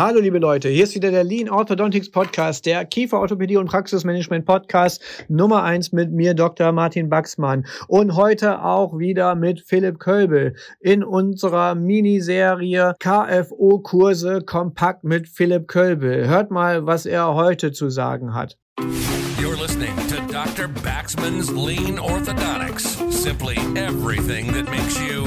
Hallo liebe Leute, hier ist wieder der Lean Orthodontics Podcast, der Kieferorthopädie und Praxismanagement Podcast Nummer eins mit mir, Dr. Martin Baxmann. Und heute auch wieder mit Philipp Kölbel in unserer Miniserie KFO-Kurse kompakt mit Philipp Kölbel. Hört mal, was er heute zu sagen hat. You're listening to Dr. Baxman's Lean Orthodontics. Simply everything that makes you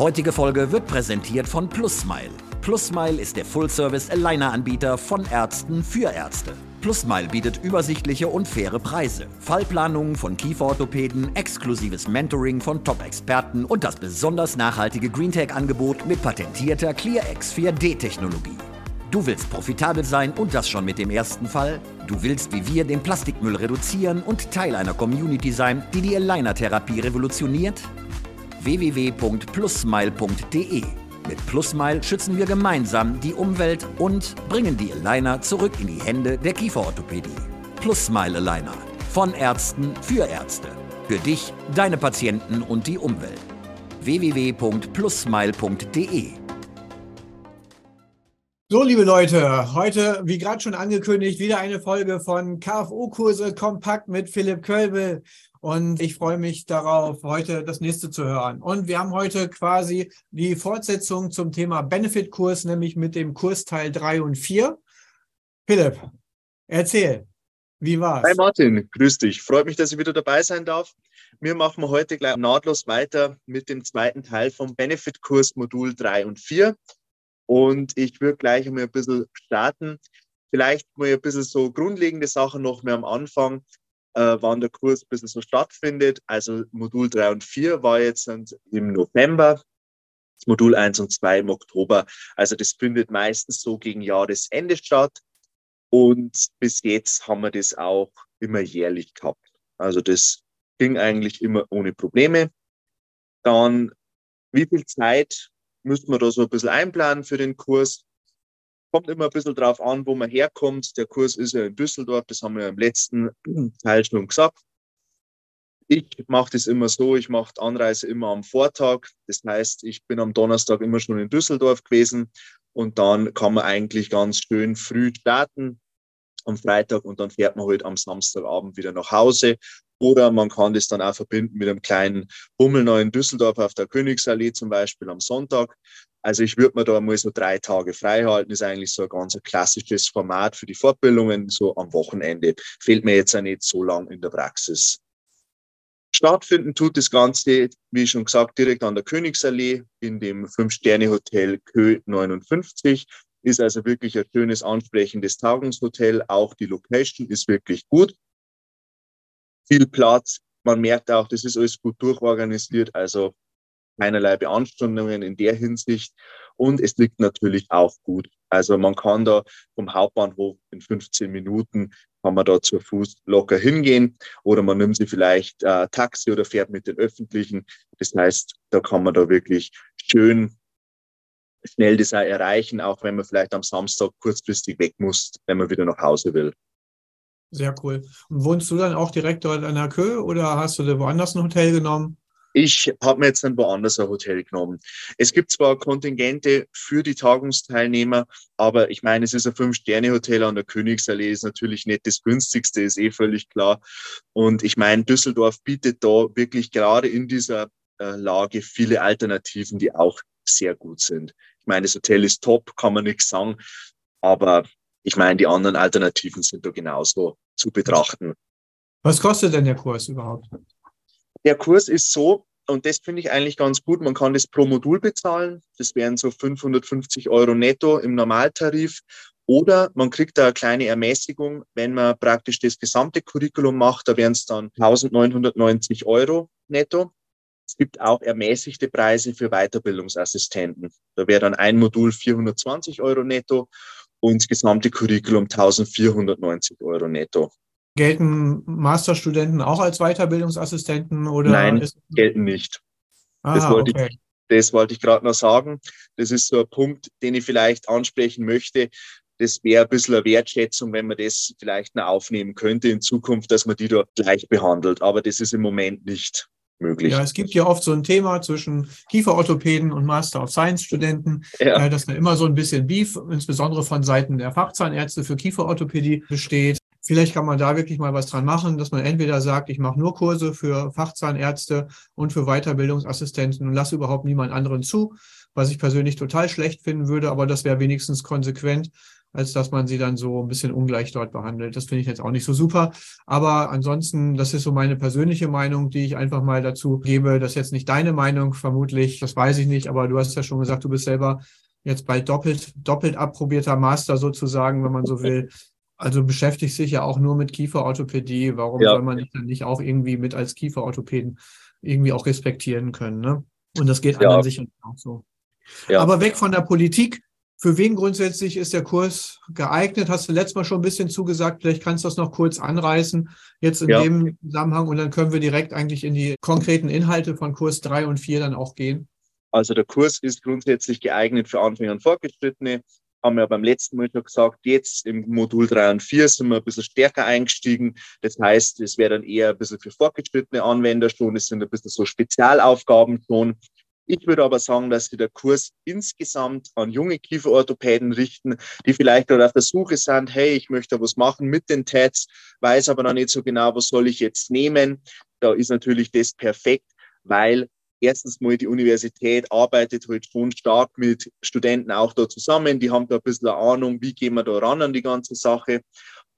Heutige Folge wird präsentiert von PlusMile. PlusMile ist der Full-Service-Aligner-Anbieter von Ärzten für Ärzte. PlusMile bietet übersichtliche und faire Preise, Fallplanungen von Kieferorthopäden, exklusives Mentoring von Top-Experten und das besonders nachhaltige GreenTech-Angebot mit patentierter ClearX 4D-Technologie. Du willst profitabel sein und das schon mit dem ersten Fall? Du willst wie wir den Plastikmüll reduzieren und Teil einer Community sein, die die Aligner-Therapie revolutioniert? www.plusmile.de. Mit Plusmile schützen wir gemeinsam die Umwelt und bringen die Aligner zurück in die Hände der Kieferorthopädie. Plusmile Aligner. Von Ärzten für Ärzte. Für dich, deine Patienten und die Umwelt. www.plusmile.de So, liebe Leute, heute, wie gerade schon angekündigt, wieder eine Folge von KFO-Kurse kompakt mit Philipp Kölbel. Und ich freue mich darauf, heute das nächste zu hören. Und wir haben heute quasi die Fortsetzung zum Thema Benefit-Kurs, nämlich mit dem Kursteil 3 und 4. Philipp, erzähl, wie war's? Hi Martin, grüß dich. Freut mich, dass ich wieder dabei sein darf. Wir machen heute gleich nahtlos weiter mit dem zweiten Teil vom Benefit-Kurs Modul 3 und 4. Und ich würde gleich einmal ein bisschen starten. Vielleicht mal ein bisschen so grundlegende Sachen noch mehr am Anfang äh, wann der Kurs ein bisschen so stattfindet. Also Modul 3 und 4 war jetzt im November, Modul 1 und 2 im Oktober. Also das findet meistens so gegen Jahresende statt. Und bis jetzt haben wir das auch immer jährlich gehabt. Also das ging eigentlich immer ohne Probleme. Dann, wie viel Zeit müsste man da so ein bisschen einplanen für den Kurs? Kommt immer ein bisschen drauf an, wo man herkommt. Der Kurs ist ja in Düsseldorf, das haben wir im letzten Teil schon gesagt. Ich mache das immer so, ich mache Anreise immer am Vortag. Das heißt, ich bin am Donnerstag immer schon in Düsseldorf gewesen und dann kann man eigentlich ganz schön früh starten am Freitag und dann fährt man halt am Samstagabend wieder nach Hause. Oder man kann das dann auch verbinden mit einem kleinen Bummel noch in Düsseldorf auf der Königsallee zum Beispiel am Sonntag. Also ich würde mir da mal so drei Tage frei halten. Ist eigentlich so ein ganz klassisches Format für die Fortbildungen, so am Wochenende. Fehlt mir jetzt auch nicht so lang in der Praxis. Stattfinden tut das Ganze, wie schon gesagt, direkt an der Königsallee in dem Fünf-Sterne-Hotel Kö 59. Ist also wirklich ein schönes, ansprechendes Tagungshotel. Auch die Location ist wirklich gut. Viel Platz. Man merkt auch, das ist alles gut durchorganisiert. Also keinerlei Beanstandungen in der Hinsicht. Und es liegt natürlich auch gut. Also man kann da vom Hauptbahnhof in 15 Minuten kann man da zu Fuß locker hingehen oder man nimmt sie vielleicht äh, Taxi oder fährt mit den Öffentlichen. Das heißt, da kann man da wirklich schön schnell das auch erreichen, auch wenn man vielleicht am Samstag kurzfristig weg muss, wenn man wieder nach Hause will. Sehr cool. Und wohnst du dann auch direkt dort an der Kö oder hast du da woanders ein Hotel genommen? Ich habe mir jetzt ein woanders ein Hotel genommen. Es gibt zwar Kontingente für die Tagungsteilnehmer, aber ich meine, es ist ein Fünf-Sterne-Hotel an der Königsallee, ist natürlich nicht das günstigste, ist eh völlig klar. Und ich meine, Düsseldorf bietet da wirklich gerade in dieser äh, Lage viele Alternativen, die auch sehr gut sind. Ich meine, das Hotel ist top, kann man nichts sagen, aber ich meine, die anderen Alternativen sind da genauso zu betrachten. Was kostet denn der Kurs überhaupt? Der Kurs ist so, und das finde ich eigentlich ganz gut, man kann das pro Modul bezahlen. Das wären so 550 Euro netto im Normaltarif. Oder man kriegt da eine kleine Ermäßigung, wenn man praktisch das gesamte Curriculum macht, da wären es dann 1990 Euro netto. Es gibt auch ermäßigte Preise für Weiterbildungsassistenten. Da wäre dann ein Modul 420 Euro netto und das gesamte Curriculum 1490 Euro netto. Gelten Masterstudenten auch als Weiterbildungsassistenten oder? Nein, gelten nicht. Aha, das wollte okay. ich, das wollte ich gerade noch sagen. Das ist so ein Punkt, den ich vielleicht ansprechen möchte. Das wäre ein bisschen eine Wertschätzung, wenn man das vielleicht noch aufnehmen könnte in Zukunft, dass man die da gleich behandelt. Aber das ist im Moment nicht möglich. Ja, es gibt ja oft so ein Thema zwischen Kieferorthopäden und Master of Science Studenten, ja. dass da immer so ein bisschen Beef, insbesondere von Seiten der Fachzahnärzte für Kieferorthopädie besteht. Vielleicht kann man da wirklich mal was dran machen, dass man entweder sagt, ich mache nur Kurse für Fachzahnärzte und für Weiterbildungsassistenten und lasse überhaupt niemand anderen zu, was ich persönlich total schlecht finden würde, aber das wäre wenigstens konsequent als dass man sie dann so ein bisschen ungleich dort behandelt. Das finde ich jetzt auch nicht so super. Aber ansonsten, das ist so meine persönliche Meinung, die ich einfach mal dazu gebe. Das ist jetzt nicht deine Meinung, vermutlich. Das weiß ich nicht. Aber du hast ja schon gesagt, du bist selber jetzt bald doppelt, doppelt approbierter Master sozusagen, wenn man so will. Also beschäftigt sich ja auch nur mit Kieferorthopädie. Warum ja. soll man dich dann nicht auch irgendwie mit als Kieferorthopäden irgendwie auch respektieren können? Ne? Und das geht ja. anderen sicher auch so. Ja. Aber weg von der Politik. Für wen grundsätzlich ist der Kurs geeignet? Hast du letztes Mal schon ein bisschen zugesagt. Vielleicht kannst du das noch kurz anreißen, jetzt in ja. dem Zusammenhang. Und dann können wir direkt eigentlich in die konkreten Inhalte von Kurs 3 und 4 dann auch gehen. Also der Kurs ist grundsätzlich geeignet für Anfänger und Fortgeschrittene. Haben wir beim letzten Mal schon gesagt, jetzt im Modul 3 und 4 sind wir ein bisschen stärker eingestiegen. Das heißt, es wäre dann eher ein bisschen für fortgeschrittene Anwender schon. Es sind ein bisschen so Spezialaufgaben schon. Ich würde aber sagen, dass sich der Kurs insgesamt an junge Kieferorthopäden richten, die vielleicht gerade auf der Suche sind, hey, ich möchte was machen mit den TEDs, weiß aber noch nicht so genau, was soll ich jetzt nehmen. Da ist natürlich das perfekt, weil erstens mal die Universität arbeitet halt schon stark mit Studenten auch da zusammen. Die haben da ein bisschen Ahnung, wie gehen wir da ran an die ganze Sache.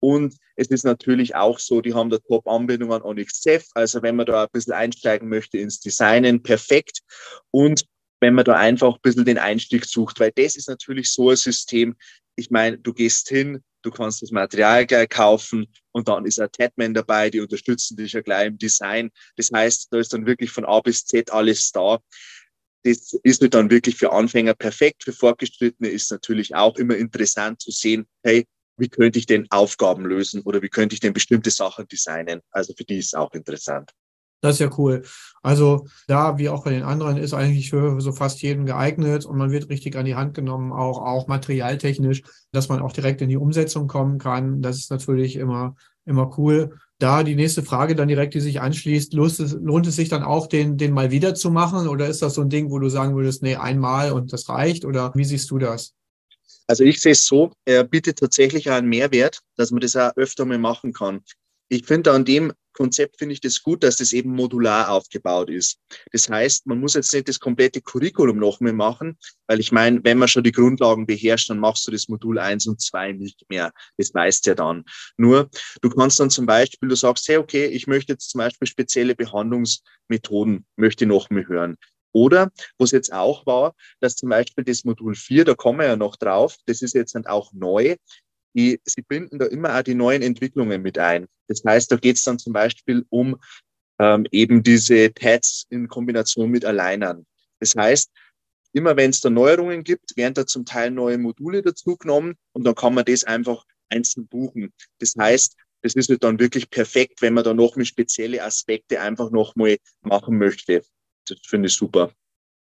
Und es ist natürlich auch so, die haben da Top-Anbindung an Onyx Ceph. Also wenn man da ein bisschen einsteigen möchte ins Designen, perfekt. Und wenn man da einfach ein bisschen den Einstieg sucht, weil das ist natürlich so ein System. Ich meine, du gehst hin, du kannst das Material gleich kaufen und dann ist ein Tatman dabei, die unterstützen dich ja gleich im Design. Das heißt, da ist dann wirklich von A bis Z alles da. Das ist halt dann wirklich für Anfänger perfekt. Für Fortgeschrittene ist natürlich auch immer interessant zu sehen, hey, wie könnte ich denn Aufgaben lösen oder wie könnte ich denn bestimmte Sachen designen. Also für die ist es auch interessant. Das ist ja cool. Also da, wie auch bei den anderen, ist eigentlich für so fast jeden geeignet und man wird richtig an die Hand genommen, auch, auch materialtechnisch, dass man auch direkt in die Umsetzung kommen kann. Das ist natürlich immer, immer cool. Da die nächste Frage dann direkt, die sich anschließt, lohnt es, lohnt es sich dann auch, den, den mal wieder zu machen? Oder ist das so ein Ding, wo du sagen würdest, nee, einmal und das reicht? Oder wie siehst du das? Also ich sehe es so, er bietet tatsächlich einen Mehrwert, dass man das auch öfter mal machen kann. Ich finde an dem Konzept finde ich das gut, dass das eben modular aufgebaut ist. Das heißt, man muss jetzt nicht das komplette Curriculum noch mehr machen, weil ich meine, wenn man schon die Grundlagen beherrscht, dann machst du das Modul eins und zwei nicht mehr. Das weißt ja dann. Nur, du kannst dann zum Beispiel, du sagst, hey, okay, ich möchte jetzt zum Beispiel spezielle Behandlungsmethoden, möchte noch mehr hören. Oder, was jetzt auch war, dass zum Beispiel das Modul 4, da kommen wir ja noch drauf, das ist jetzt dann auch neu, die, sie binden da immer auch die neuen Entwicklungen mit ein. Das heißt, da geht es dann zum Beispiel um ähm, eben diese Pads in Kombination mit Alleinern. Das heißt, immer wenn es da Neuerungen gibt, werden da zum Teil neue Module dazugenommen und dann kann man das einfach einzeln buchen. Das heißt, das ist dann wirklich perfekt, wenn man da noch mit spezielle Aspekte einfach nochmal machen möchte das finde ich super.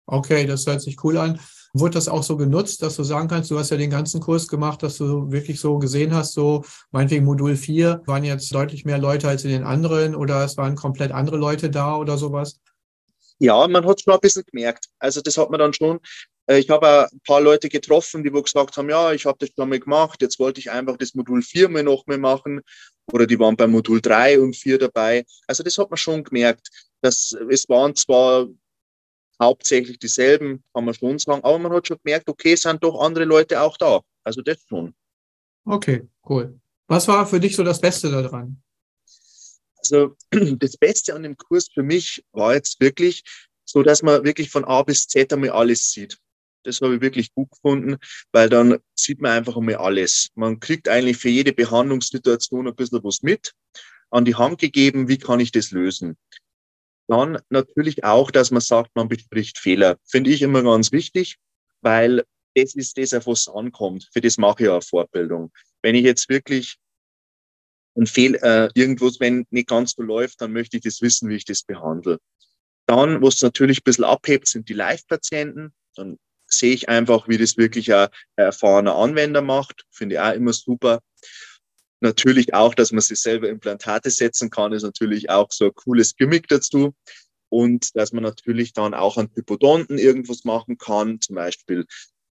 Okay, das hört sich cool an. Wurde das auch so genutzt, dass du sagen kannst, du hast ja den ganzen Kurs gemacht, dass du wirklich so gesehen hast, so meinetwegen Modul 4 waren jetzt deutlich mehr Leute als in den anderen oder es waren komplett andere Leute da oder sowas? Ja, man hat es schon ein bisschen gemerkt. Also das hat man dann schon. Äh, ich habe ein paar Leute getroffen, die wo gesagt haben, ja, ich habe das schon mal gemacht, jetzt wollte ich einfach das Modul 4 mal noch mal machen. Oder die waren bei Modul 3 und 4 dabei. Also das hat man schon gemerkt. Das, es waren zwar hauptsächlich dieselben, kann man schon sagen, aber man hat schon gemerkt, okay, sind doch andere Leute auch da. Also das schon. Okay, cool. Was war für dich so das Beste daran? Also das Beste an dem Kurs für mich war jetzt wirklich so, dass man wirklich von A bis Z einmal alles sieht. Das habe ich wirklich gut gefunden, weil dann sieht man einfach einmal alles. Man kriegt eigentlich für jede Behandlungssituation ein bisschen was mit, an die Hand gegeben, wie kann ich das lösen. Dann natürlich auch, dass man sagt, man bespricht Fehler. Finde ich immer ganz wichtig, weil das ist das, auf was es ankommt. Für das mache ich eine Fortbildung. Wenn ich jetzt wirklich ein Fehl, äh, irgendwas, wenn nicht ganz so läuft, dann möchte ich das wissen, wie ich das behandle. Dann, was natürlich ein bisschen abhebt, sind die Live-Patienten. Dann sehe ich einfach, wie das wirklich ein erfahrener Anwender macht. Finde ich auch immer super. Natürlich auch, dass man sich selber Implantate setzen kann, ist natürlich auch so ein cooles Gimmick dazu. Und dass man natürlich dann auch an Hypodonten irgendwas machen kann, zum Beispiel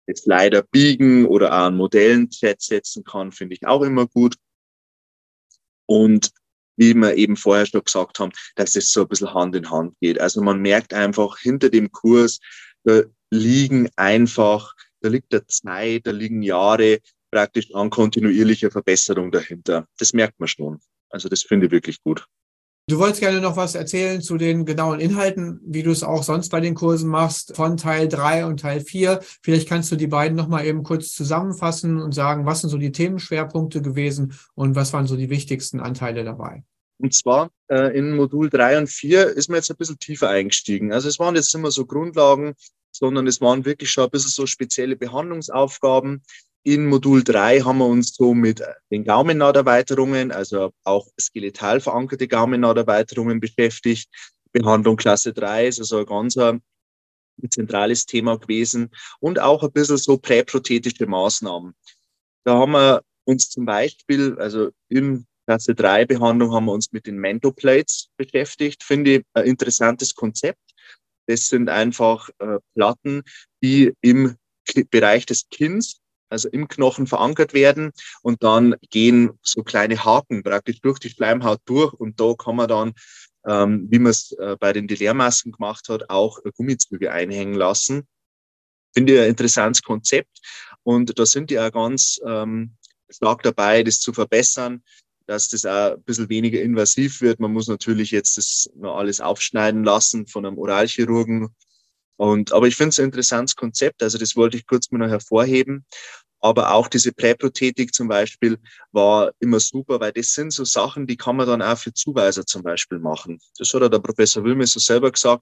jetzt leider biegen oder auch an Modellen setzen kann, finde ich auch immer gut. Und wie wir eben vorher schon gesagt haben, dass es so ein bisschen Hand in Hand geht. Also man merkt einfach hinter dem Kurs, da liegen einfach, da liegt der Zeit, da liegen Jahre praktisch an kontinuierlicher Verbesserung dahinter. Das merkt man schon. Also das finde ich wirklich gut. Du wolltest gerne noch was erzählen zu den genauen Inhalten, wie du es auch sonst bei den Kursen machst, von Teil 3 und Teil 4. Vielleicht kannst du die beiden nochmal eben kurz zusammenfassen und sagen, was sind so die Themenschwerpunkte gewesen und was waren so die wichtigsten Anteile dabei? Und zwar äh, in Modul 3 und 4 ist man jetzt ein bisschen tiefer eingestiegen. Also es waren jetzt immer so Grundlagen, sondern es waren wirklich schon ein bisschen so spezielle Behandlungsaufgaben, in Modul 3 haben wir uns so mit den Gaumennaderweiterungen, also auch skeletal verankerte Gaumennaderweiterungen beschäftigt. Behandlung Klasse 3 ist also ein ganz ein zentrales Thema gewesen und auch ein bisschen so präprothetische Maßnahmen. Da haben wir uns zum Beispiel, also in Klasse 3 Behandlung haben wir uns mit den Mentoplates beschäftigt. Finde ich ein interessantes Konzept. Das sind einfach äh, Platten, die im Bereich des Kinns also im Knochen verankert werden und dann gehen so kleine Haken praktisch durch die Schleimhaut durch und da kann man dann, ähm, wie man es äh, bei den Dilehrmasken gemacht hat, auch Gummizüge einhängen lassen. Finde ich ein interessantes Konzept und da sind die auch ganz ähm, stark dabei, das zu verbessern, dass das auch ein bisschen weniger invasiv wird. Man muss natürlich jetzt das alles aufschneiden lassen von einem Oralchirurgen und, aber ich finde es ein interessantes Konzept, also das wollte ich kurz mal noch hervorheben. Aber auch diese Präprothetik zum Beispiel war immer super, weil das sind so Sachen, die kann man dann auch für Zuweiser zum Beispiel machen. Das hat der Professor Wilmes so selber gesagt.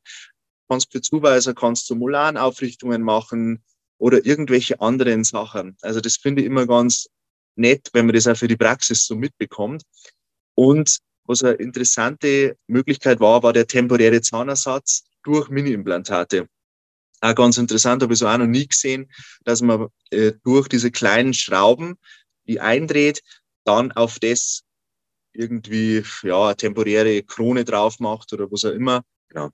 Kannst für Zuweiser kannst du Molanaufrichtungen machen oder irgendwelche anderen Sachen. Also das finde ich immer ganz nett, wenn man das auch für die Praxis so mitbekommt. Und was eine interessante Möglichkeit war, war der temporäre Zahnersatz durch Mini-Implantate. Auch ganz interessant, habe ich so auch noch nie gesehen, dass man äh, durch diese kleinen Schrauben, die eindreht, dann auf das irgendwie ja, eine temporäre Krone drauf macht oder was auch immer. Genau.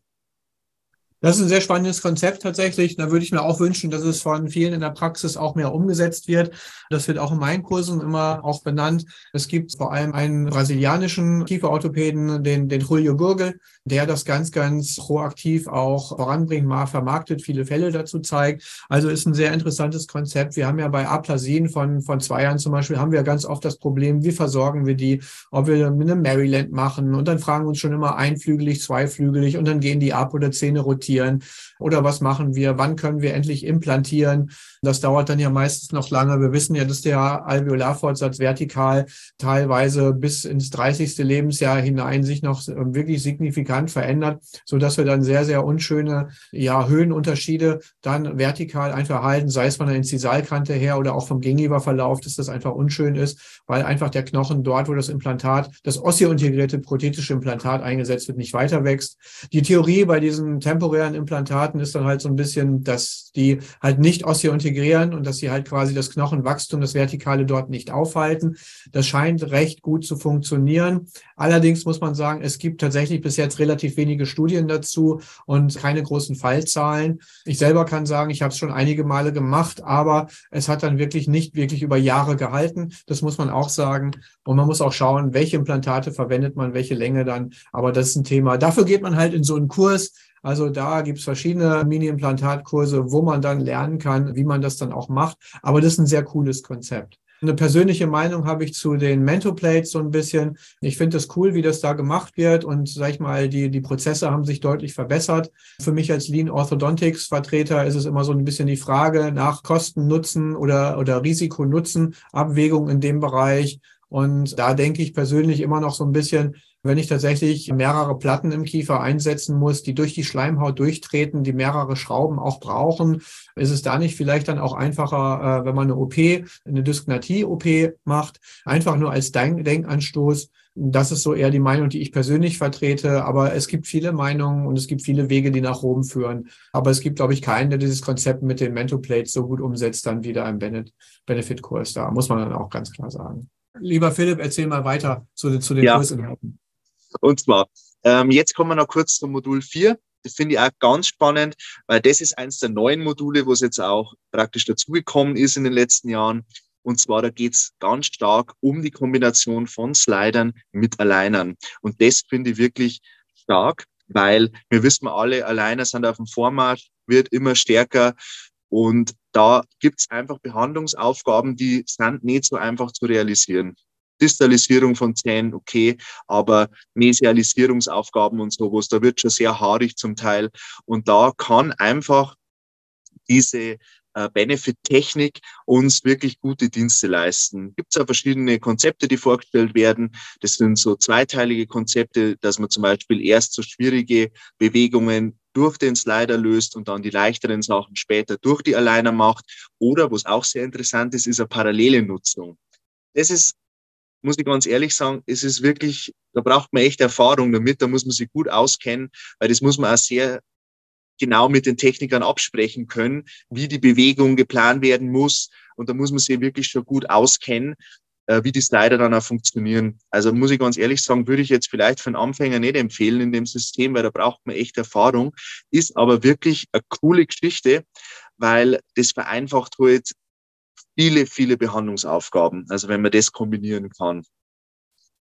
Das ist ein sehr spannendes Konzept tatsächlich. Da würde ich mir auch wünschen, dass es von vielen in der Praxis auch mehr umgesetzt wird. Das wird auch in meinen Kursen immer auch benannt. Es gibt vor allem einen brasilianischen Kieferorthopäden, den, den Julio Gurgel, der das ganz, ganz proaktiv auch voranbringt, mal vermarktet, viele Fälle dazu zeigt. Also ist ein sehr interessantes Konzept. Wir haben ja bei Aplasien von, von zwei Jahren zum Beispiel, haben wir ganz oft das Problem, wie versorgen wir die, ob wir mit einem Maryland machen und dann fragen uns schon immer einflügelig, zweiflügelig und dann gehen die ab oder Zähne rotieren implantieren? Oder was machen wir? Wann können wir endlich implantieren? Das dauert dann ja meistens noch lange. Wir wissen ja, dass der Alveolarfortsatz vertikal teilweise bis ins 30. Lebensjahr hinein sich noch wirklich signifikant verändert, so dass wir dann sehr, sehr unschöne ja, Höhenunterschiede dann vertikal einfach halten, sei es von der Inzisalkante her oder auch vom Gegenüberverlauf, dass das einfach unschön ist, weil einfach der Knochen dort, wo das Implantat, das osseointegrierte prothetische Implantat eingesetzt wird, nicht weiter wächst. Die Theorie bei diesen temporären Implantaten ist dann halt so ein bisschen, dass die halt nicht osseointegrieren und dass sie halt quasi das Knochenwachstum, das Vertikale dort nicht aufhalten. Das scheint recht gut zu funktionieren. Allerdings muss man sagen, es gibt tatsächlich bis jetzt relativ wenige Studien dazu und keine großen Fallzahlen. Ich selber kann sagen, ich habe es schon einige Male gemacht, aber es hat dann wirklich nicht wirklich über Jahre gehalten. Das muss man auch sagen. Und man muss auch schauen, welche Implantate verwendet man, welche Länge dann. Aber das ist ein Thema. Dafür geht man halt in so einen Kurs, also da gibt es verschiedene Mini-Implantatkurse, wo man dann lernen kann, wie man das dann auch macht. Aber das ist ein sehr cooles Konzept. Eine persönliche Meinung habe ich zu den Mentoplates so ein bisschen. Ich finde es cool, wie das da gemacht wird und sag ich mal, die, die Prozesse haben sich deutlich verbessert. Für mich als Lean Orthodontics Vertreter ist es immer so ein bisschen die Frage nach Kosten, Nutzen oder, oder Risiko, Nutzen, Abwägung in dem Bereich. Und da denke ich persönlich immer noch so ein bisschen, wenn ich tatsächlich mehrere Platten im Kiefer einsetzen muss, die durch die Schleimhaut durchtreten, die mehrere Schrauben auch brauchen, ist es da nicht vielleicht dann auch einfacher, äh, wenn man eine OP, eine Dysknatie-OP macht, einfach nur als Denkanstoß. Das ist so eher die Meinung, die ich persönlich vertrete. Aber es gibt viele Meinungen und es gibt viele Wege, die nach Rom führen. Aber es gibt, glaube ich, keinen, der dieses Konzept mit den Mentoplates so gut umsetzt, dann wieder im Benefit-Kurs. Da muss man dann auch ganz klar sagen. Lieber Philipp, erzähl mal weiter zu, zu den ja. Kursinhalten. Und zwar, ähm, jetzt kommen wir noch kurz zum Modul 4. Das finde ich auch ganz spannend, weil das ist eins der neuen Module, wo es jetzt auch praktisch dazugekommen ist in den letzten Jahren. Und zwar, da geht es ganz stark um die Kombination von Slidern mit Alignern. Und das finde ich wirklich stark, weil wir wissen alle, Aligner sind auf dem Vormarsch, wird immer stärker. Und da gibt es einfach Behandlungsaufgaben, die sind nicht so einfach zu realisieren. Distalisierung von Zähnen, okay, aber Mesialisierungsaufgaben und sowas, da wird schon sehr haarig zum Teil. Und da kann einfach diese äh, Benefit-Technik uns wirklich gute Dienste leisten. Gibt es auch verschiedene Konzepte, die vorgestellt werden. Das sind so zweiteilige Konzepte, dass man zum Beispiel erst so schwierige Bewegungen durch den Slider löst und dann die leichteren Sachen später durch die Aligner macht. Oder was auch sehr interessant ist, ist eine parallele Nutzung. Das ist muss ich ganz ehrlich sagen, es ist wirklich, da braucht man echt Erfahrung damit, da muss man sich gut auskennen, weil das muss man auch sehr genau mit den Technikern absprechen können, wie die Bewegung geplant werden muss. Und da muss man sich wirklich schon gut auskennen, äh, wie die Slider dann auch funktionieren. Also muss ich ganz ehrlich sagen, würde ich jetzt vielleicht für einen Anfänger nicht empfehlen in dem System, weil da braucht man echt Erfahrung. Ist aber wirklich eine coole Geschichte, weil das vereinfacht halt viele, viele Behandlungsaufgaben. Also wenn man das kombinieren kann.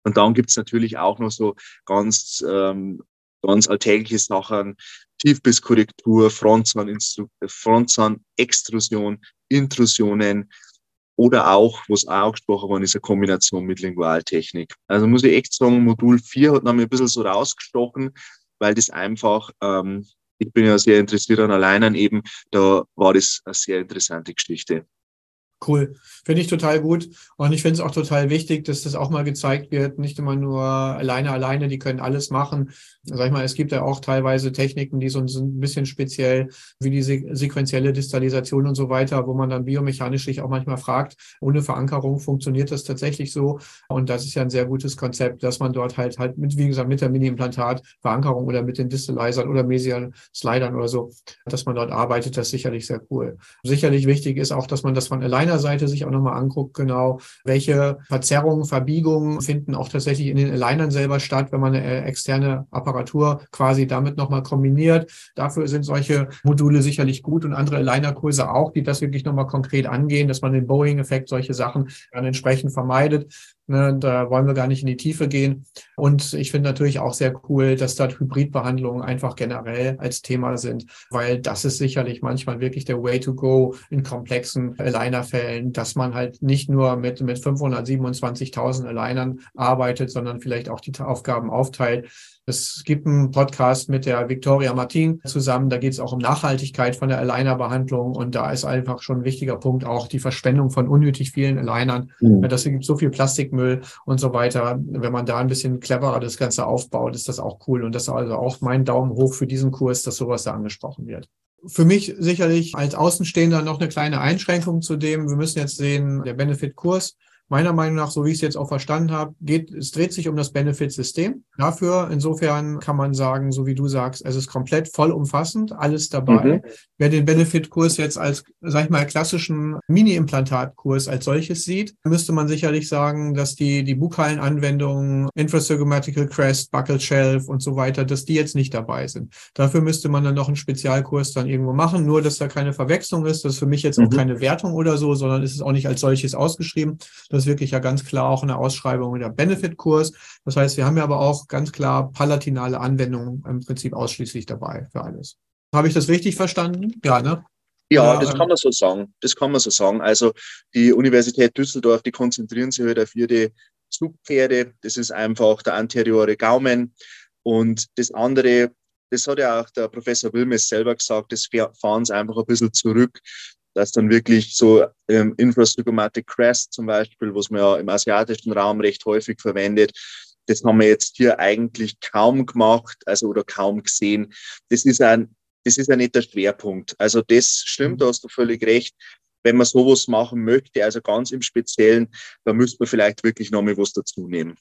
Und dann gibt es natürlich auch noch so ganz, ähm, ganz alltägliche Sachen, Tiefbisskorrektur, Frontzahn-Extrusion, Intrusionen oder auch, was auch gesprochen worden ist, eine Kombination mit Lingualtechnik. Also muss ich echt sagen, Modul 4 hat noch ein bisschen so rausgestochen, weil das einfach, ähm, ich bin ja sehr interessiert an Alleinern eben, da war das eine sehr interessante Geschichte. Cool. Finde ich total gut. Und ich finde es auch total wichtig, dass das auch mal gezeigt wird. Nicht immer nur alleine, alleine, die können alles machen. Sag ich mal, es gibt ja auch teilweise Techniken, die so ein bisschen speziell, wie die sequentielle Distalisation und so weiter, wo man dann biomechanisch sich auch manchmal fragt, ohne Verankerung funktioniert das tatsächlich so? Und das ist ja ein sehr gutes Konzept, dass man dort halt halt mit, wie gesagt, mit der Mini-Implantat Verankerung oder mit den Distalizern oder Mesial Slidern oder so, dass man dort arbeitet, das ist sicherlich sehr cool. Sicherlich wichtig ist auch, dass man das von alleine meiner Seite sich auch nochmal anguckt, genau, welche Verzerrungen, Verbiegungen finden auch tatsächlich in den Alignern selber statt, wenn man eine äh, externe Apparatur quasi damit nochmal kombiniert. Dafür sind solche Module sicherlich gut und andere Aligner-Kurse auch, die das wirklich nochmal konkret angehen, dass man den Boeing-Effekt, solche Sachen dann entsprechend vermeidet. Ne, da wollen wir gar nicht in die Tiefe gehen. Und ich finde natürlich auch sehr cool, dass dort Hybridbehandlungen einfach generell als Thema sind, weil das ist sicherlich manchmal wirklich der Way to go in komplexen Aligner-Fällen, dass man halt nicht nur mit, mit 527.000 Alignern arbeitet, sondern vielleicht auch die Aufgaben aufteilt. Es gibt einen Podcast mit der Victoria Martin zusammen. Da geht es auch um Nachhaltigkeit von der Aligner-Behandlung. Und da ist einfach schon ein wichtiger Punkt auch die Verschwendung von unnötig vielen Alignern. Mhm. Das gibt so viel Plastikmüll und so weiter. Wenn man da ein bisschen cleverer das Ganze aufbaut, ist das auch cool. Und das ist also auch mein Daumen hoch für diesen Kurs, dass sowas da angesprochen wird für mich sicherlich als Außenstehender noch eine kleine Einschränkung zu dem. Wir müssen jetzt sehen, der Benefit-Kurs meiner Meinung nach, so wie ich es jetzt auch verstanden habe, geht, es dreht sich um das Benefit-System. Dafür, insofern kann man sagen, so wie du sagst, es ist komplett vollumfassend, alles dabei. Mhm. Wer den Benefit-Kurs jetzt als, sag ich mal, klassischen Mini-Implantat-Kurs als solches sieht, müsste man sicherlich sagen, dass die, die bukalen Anwendungen, Infrasurgomatical Crest, Buccal Shelf und so weiter, dass die jetzt nicht dabei sind. Dafür müsste man dann noch einen Spezialkurs dann irgendwo machen, nur dass da keine Verwechslung ist. Das ist für mich jetzt mhm. auch keine Wertung oder so, sondern ist es auch nicht als solches ausgeschrieben. Das ist wirklich ja ganz klar auch eine Ausschreibung der Benefit-Kurs. Das heißt, wir haben ja aber auch ganz klar palatinale Anwendungen im Prinzip ausschließlich dabei für alles. Habe ich das richtig verstanden? Ja, ne? Ja, das kann man so sagen. Das kann man so sagen. Also die Universität Düsseldorf, die konzentrieren sich halt auf ihre Zugpferde. Das ist einfach der anteriore Gaumen. Und das andere, das hat ja auch der Professor Wilmes selber gesagt, das fahren sie einfach ein bisschen zurück dass dann wirklich so ähm, Infrastygomatic Crest zum Beispiel, was man ja im asiatischen Raum recht häufig verwendet, das haben wir jetzt hier eigentlich kaum gemacht, also oder kaum gesehen. Das ist ein, das ist ja nicht der Schwerpunkt. Also das stimmt, da hast du völlig recht. Wenn man sowas machen möchte, also ganz im Speziellen, da müsste man vielleicht wirklich noch mal was dazu nehmen.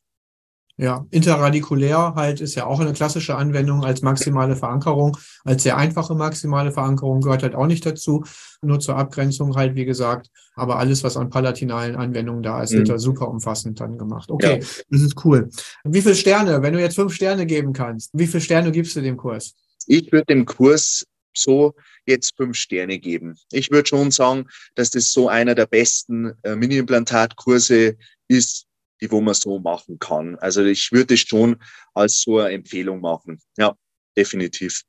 Ja, interradikulär halt ist ja auch eine klassische Anwendung als maximale Verankerung. Als sehr einfache maximale Verankerung gehört halt auch nicht dazu. Nur zur Abgrenzung halt, wie gesagt. Aber alles, was an palatinalen Anwendungen da ist, mhm. wird da super umfassend dann gemacht. Okay, ja. das ist cool. Wie viele Sterne, wenn du jetzt fünf Sterne geben kannst, wie viele Sterne gibst du dem Kurs? Ich würde dem Kurs so jetzt fünf Sterne geben. Ich würde schon sagen, dass das so einer der besten äh, Mini-Implantat-Kurse ist, die wo man so machen kann. Also ich würde es schon als so eine Empfehlung machen. Ja, definitiv.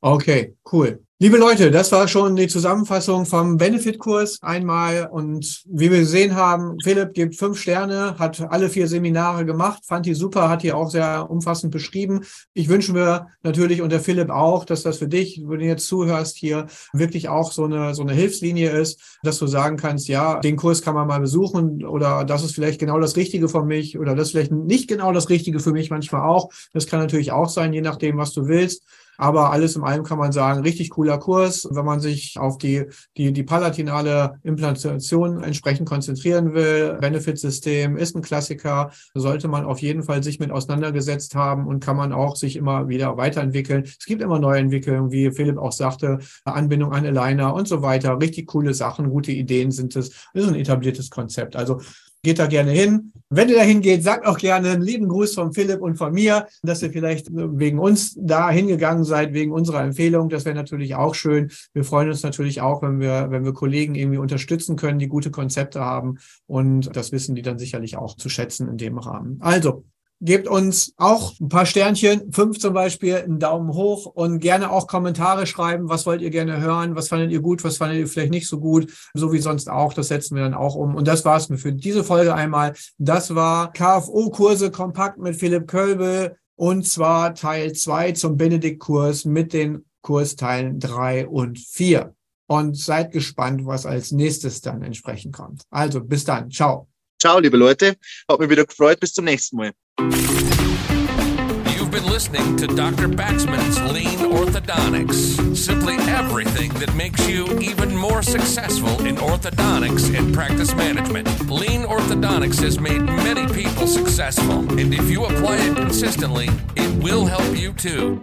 Okay, cool. Liebe Leute, das war schon die Zusammenfassung vom Benefit-Kurs einmal. Und wie wir gesehen haben, Philipp gibt fünf Sterne, hat alle vier Seminare gemacht, fand die super, hat die auch sehr umfassend beschrieben. Ich wünsche mir natürlich und der Philipp auch, dass das für dich, wenn du jetzt zuhörst, hier wirklich auch so eine, so eine Hilfslinie ist, dass du sagen kannst, ja, den Kurs kann man mal besuchen oder das ist vielleicht genau das Richtige für mich oder das ist vielleicht nicht genau das Richtige für mich manchmal auch. Das kann natürlich auch sein, je nachdem, was du willst. Aber alles in allem kann man sagen, richtig cooler Kurs. Wenn man sich auf die, die, die palatinale Implantation entsprechend konzentrieren will, Benefit-System ist ein Klassiker, sollte man auf jeden Fall sich mit auseinandergesetzt haben und kann man auch sich immer wieder weiterentwickeln. Es gibt immer neue Entwicklungen, wie Philipp auch sagte, Anbindung an Aligner und so weiter. Richtig coole Sachen, gute Ideen sind es. Das ist ein etabliertes Konzept. Also geht da gerne hin. Wenn ihr da hingeht, sagt auch gerne einen lieben Gruß von Philipp und von mir, dass ihr vielleicht wegen uns da hingegangen seid, wegen unserer Empfehlung. Das wäre natürlich auch schön. Wir freuen uns natürlich auch, wenn wir, wenn wir Kollegen irgendwie unterstützen können, die gute Konzepte haben. Und das wissen die dann sicherlich auch zu schätzen in dem Rahmen. Also, Gebt uns auch ein paar Sternchen, fünf zum Beispiel, einen Daumen hoch und gerne auch Kommentare schreiben. Was wollt ihr gerne hören? Was fandet ihr gut? Was fandet ihr vielleicht nicht so gut? So wie sonst auch. Das setzen wir dann auch um. Und das war's mir für diese Folge einmal. Das war KFO-Kurse kompakt mit Philipp Kölbe und zwar Teil zwei zum Benedikt-Kurs mit den Kursteilen drei und vier. Und seid gespannt, was als nächstes dann entsprechend kommt. Also bis dann. Ciao. Ciao, liebe Leute. Hat mich wieder gefreut. Bis zum nächsten Mal. You've been listening to Dr. Baxman's Lean Orthodontics. Simply everything that makes you even more successful in orthodontics and practice management. Lean Orthodontics has made many people successful, and if you apply it consistently, it will help you too.